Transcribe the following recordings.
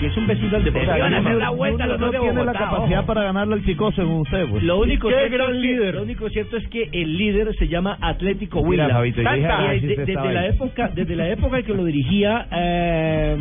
Que es un vecino del Deportivo. van a hacer la vuelta los dos de tiene la Bogotá, capacidad ojo. para ganarle al chico según usted, pues. Lo único, ¿Qué cierto gran es que, líder? lo único cierto es que el líder se llama Atlético Huila. Y de- desde la época, desde la época en que lo dirigía eh,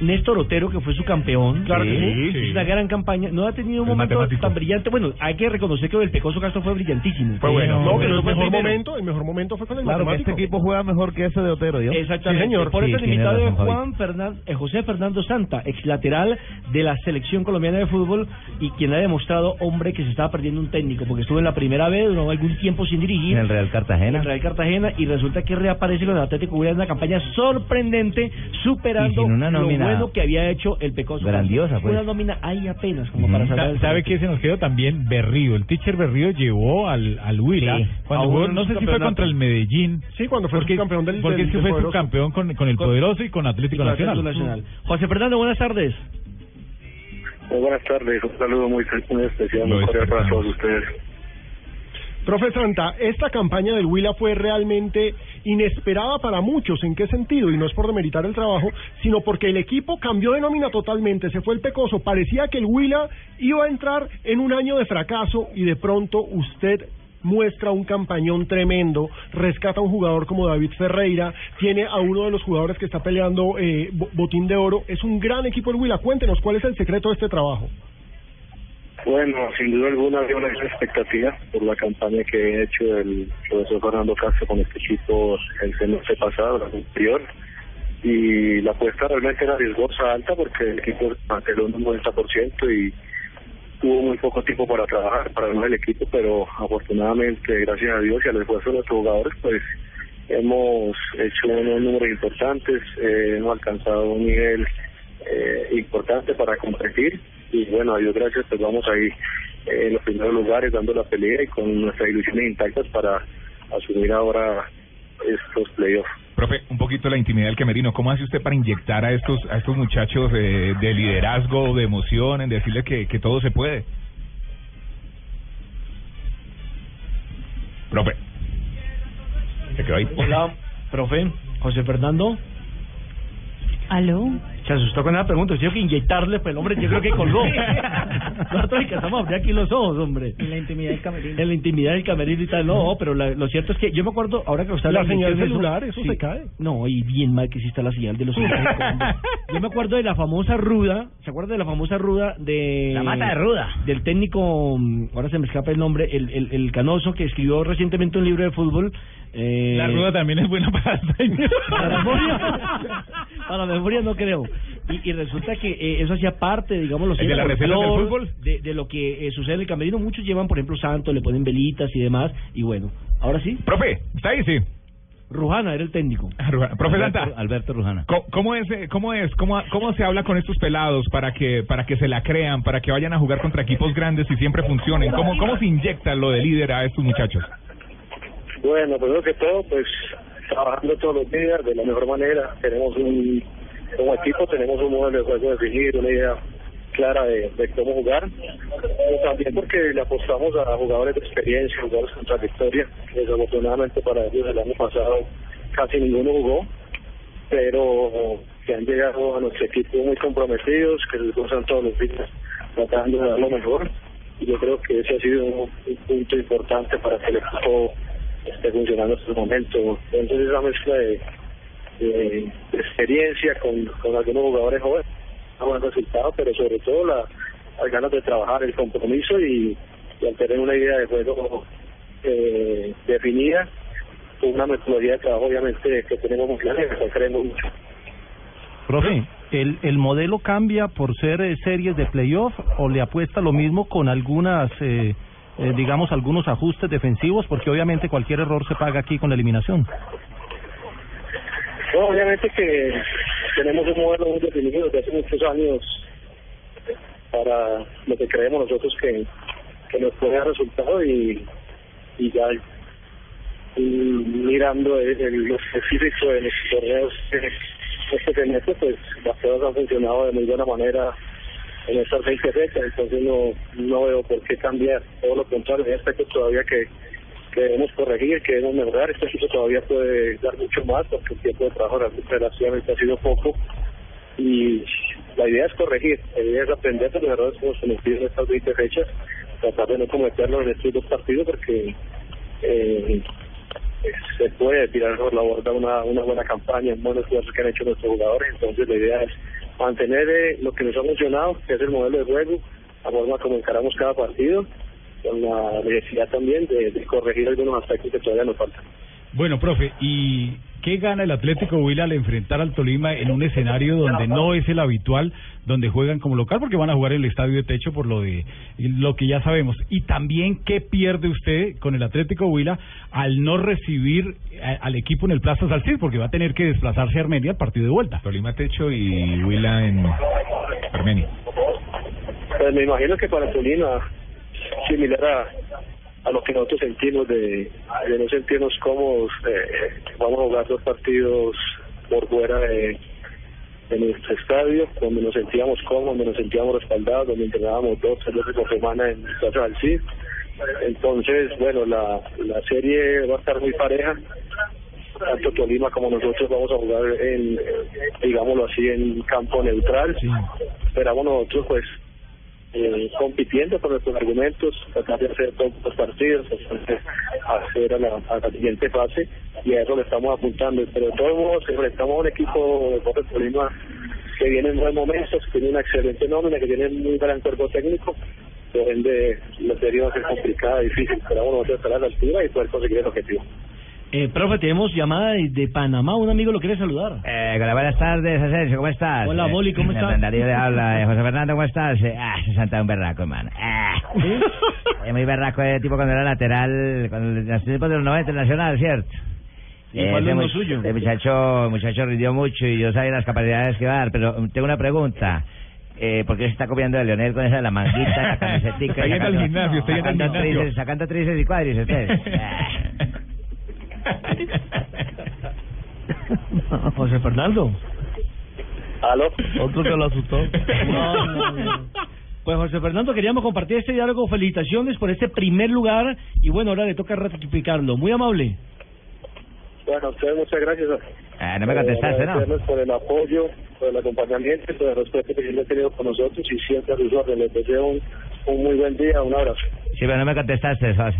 Néstor Otero, que fue su campeón. Claro que sí, Es sí. una gran campaña. No ha tenido un El momento matemático. tan brillante. Bueno, hay que reconocer que el Pecoso Castro fue brillantísimo. Fue bueno. No, pero el no fue mejor momento, el mejor momento fue con el Claro que este equipo juega mejor que ese de Otero, ¿yo? Exactamente. Sí, señor. Por Sí, eso el invitado es razón, Juan eh, José Fernando Santa, ex lateral de la selección colombiana de fútbol y quien ha demostrado, hombre, que se estaba perdiendo un técnico, porque estuvo en la primera vez, duró algún tiempo sin dirigir. En el Real Cartagena. en Real Cartagena y resulta que reaparece con el Atlético Huila en una campaña sorprendente, superando una lo bueno que había hecho el Pecoso. grandiosa, pues. Una nómina ahí apenas, como para salvar el ¿Sabe qué se nos quedó también? Berrío. El teacher Berrío llevó al, al Huila. Sí. Cuando jugó, no sé si fue contra el Medellín. Sí, cuando fue Porque, campeón del porque del- es que del fue poderoso. subcampeón con, con el Poderoso y con Atlético Con Nacional. Atlético Nacional. José Fernando, buenas tardes. Muy buenas tardes, un saludo muy, muy especial, muy cordial para todos ustedes. Profe Santa, esta campaña del Huila fue realmente inesperada para muchos. ¿En qué sentido? Y no es por demeritar el trabajo, sino porque el equipo cambió de nómina totalmente. Se fue el Pecoso. Parecía que el Huila iba a entrar en un año de fracaso y de pronto usted muestra un campañón tremendo, rescata a un jugador como David Ferreira, tiene a uno de los jugadores que está peleando eh, bo- botín de oro. Es un gran equipo el Huila. Cuéntenos cuál es el secreto de este trabajo. Bueno, sin duda alguna había una gran expectativa por la campaña que ha hecho el profesor Fernando Castro con este equipo el semestre pasado, el anterior, y la apuesta realmente era riesgosa alta porque el equipo mantuvo un 90% y tuvo muy poco tiempo para trabajar, para armar el equipo, pero afortunadamente, gracias a Dios y al esfuerzo de nuestros jugadores, pues hemos hecho unos números importantes, eh, hemos alcanzado un nivel eh, importante para competir y bueno, a Dios gracias, pues vamos ahí eh, en los primeros lugares dando la pelea y con nuestras ilusiones intactas para asumir ahora estos playoffs. Profe, un poquito la intimidad del camerino. ¿Cómo hace usted para inyectar a estos a estos muchachos eh, de liderazgo, de emoción, en decirles que, que todo se puede? Profe. Se quedó ahí. Hola, profe. José Fernando. ¿Aló? Se asustó con esa pregunta. Tengo que inyectarle, pues el hombre, yo creo que colgó. Nosotros alcanzamos a abrir aquí los ojos, hombre. En la intimidad del camerino. En la intimidad del camerino y tal. No, pero la- lo cierto es que yo me acuerdo, ahora que usted La habla de señal celular, eso se cae. No, y bien mal que sí está la señal de los celulares. Yo me acuerdo de la famosa ruda, ¿se acuerda de la famosa ruda de... La mata de ruda. Del técnico, mm, ahora se me escapa el nombre, el, el, el canoso que escribió recientemente un libro de fútbol. eh, La ruda también es buena para Alzheimer. para la memoria, para la memoria no creo. Y, y resulta que eh, eso hacía parte, digamos, los ¿El de la receta del fútbol? de, de lo que eh, sucede en el camerino. Muchos llevan, por ejemplo, santo, le ponen velitas y demás. Y bueno, ahora sí, Profe, ¿está ahí? Sí. Rujana era el técnico. Profe Alberto, Santa. Alberto Rujana. ¿Cómo, cómo es, eh, cómo es, cómo, cómo se habla con estos pelados para que, para que se la crean, para que vayan a jugar contra equipos grandes y siempre funcionen? ¿Cómo, cómo se inyecta lo de líder a estos muchachos? Bueno, primero que todo, pues trabajando todos los días de la mejor manera. Tenemos un, como equipo, tenemos un modelo de juego definido, una idea clara de, cómo jugar. Pero también porque le apostamos a jugadores de experiencia, jugadores con trayectoria. que Desafortunadamente para ellos el año pasado casi ninguno jugó, pero que han llegado a nuestro equipo muy comprometidos, que se esfuerzan todos los días tratando de dar lo mejor. Y yo creo que ese ha sido un, un punto importante para que el equipo esté funcionando en este momento. Entonces esa mezcla de, de experiencia con, algunos jugadores jóvenes, un buen resultado, pero sobre todo la, las ganas de trabajar, el compromiso y, y al tener una idea de juego eh, definida, una metodología de trabajo obviamente que tenemos muy clara y cual creemos mucho. Profe, ¿el, ¿el modelo cambia por ser eh, series de playoff o le apuesta lo mismo con algunas, eh, eh, digamos, algunos ajustes defensivos? Porque obviamente cualquier error se paga aquí con la eliminación. No, obviamente que tenemos un modelo muy definido desde hace muchos años para lo que creemos nosotros que, que nos puede dar resultado y, y ya mirando el, el, lo específico de los torneos este semestre, pues las cosas han funcionado de muy buena manera en estas 20 fechas, entonces no, no veo por qué cambiar, todo lo contrario, hay aspectos todavía que, que debemos corregir, que debemos mejorar, este equipo todavía puede dar mucho más porque el tiempo de trabajo relativamente ha sido poco. Y la idea es corregir, la idea es aprender de los errores que hemos cometido en estas 20 fechas, tratar de no cometerlos en estos dos partidos porque eh, se puede tirar por la borda una, buena campaña, un buen esfuerzo que han hecho nuestros jugadores, entonces la idea es mantener eh, lo que nos ha funcionado, que es el modelo de juego, la forma como encaramos cada partido, con la necesidad también de, de corregir algunos aspectos que todavía nos faltan. Bueno, profe, ¿y qué gana el Atlético Huila al enfrentar al Tolima en un escenario donde no es el habitual, donde juegan como local porque van a jugar en el estadio de techo por lo de lo que ya sabemos? Y también qué pierde usted con el Atlético Huila al no recibir a- al equipo en el Plaza Salcid porque va a tener que desplazarse a Armenia al partido de vuelta. Tolima Techo y Huila en Armenia. Pues me imagino que para Tolima, similar a, a lo que nosotros sentimos de, de no sentirnos cómodos, eh, vamos a jugar dos partidos por fuera de, de nuestro estadio, donde nos sentíamos cómodos, donde nos sentíamos respaldados, donde entrenábamos dos, tres veces por semana en Plaza del Cid. Entonces, bueno, la, la serie va a estar muy pareja. Tanto Tolima como nosotros vamos a jugar en, digámoslo así, en campo neutral. Esperamos nosotros, pues, eh, compitiendo con nuestros argumentos, tratar de hacer todos los partidos, hacer a la, a la siguiente fase y a eso le estamos apuntando. Pero de todos modos, enfrentamos a un equipo de Deportes Tolima que viene en buen momento, que tiene una excelente nómina, que tiene un gran cuerpo técnico, por ende la serie va a ser complicada, difícil, pero vamos a estar a la altura y poder conseguir el objetivo. Eh, profe, tenemos llamada de, Panamá, un amigo lo quiere saludar. Eh, hola, buenas tardes, Asensio, ¿cómo estás? Hola, Eh, Boli, ¿cómo eh, estás? Darío le habla. Eh, José Fernando, ¿cómo estás? Eh, ah, se santa un berraco, hermano. Ah. Es muy berraco el tipo cuando era lateral, cuando los tiempos de los 90 internacional, ¿cierto? ¿Y cuál es lo suyo? El muchacho, el muchacho rindió mucho y yo sabía las capacidades que va a dar, pero tengo una pregunta. Eh, ¿Por qué se está copiando de Leonel con esa de la manguita, la camisetica? Está yendo al gimnasio, está yendo al gimnasio. Sacando tríceps y cuádriceps. José Fernando. ¿Aló? Otro que lo asustó. No, no, no. Pues José Fernando, queríamos compartir este diálogo. Felicitaciones por este primer lugar. Y bueno, ahora le toca ratificarlo. Muy amable. Bueno, a ustedes muchas gracias. Ah, no me contestaste, ¿no? Agradecerles por el apoyo, por el acompañamiento, por el respeto que siempre han tenido con nosotros y siempre a sus órdenes. Les deseo un, un muy buen día, un abrazo. Sí, pero no me contestaste, José.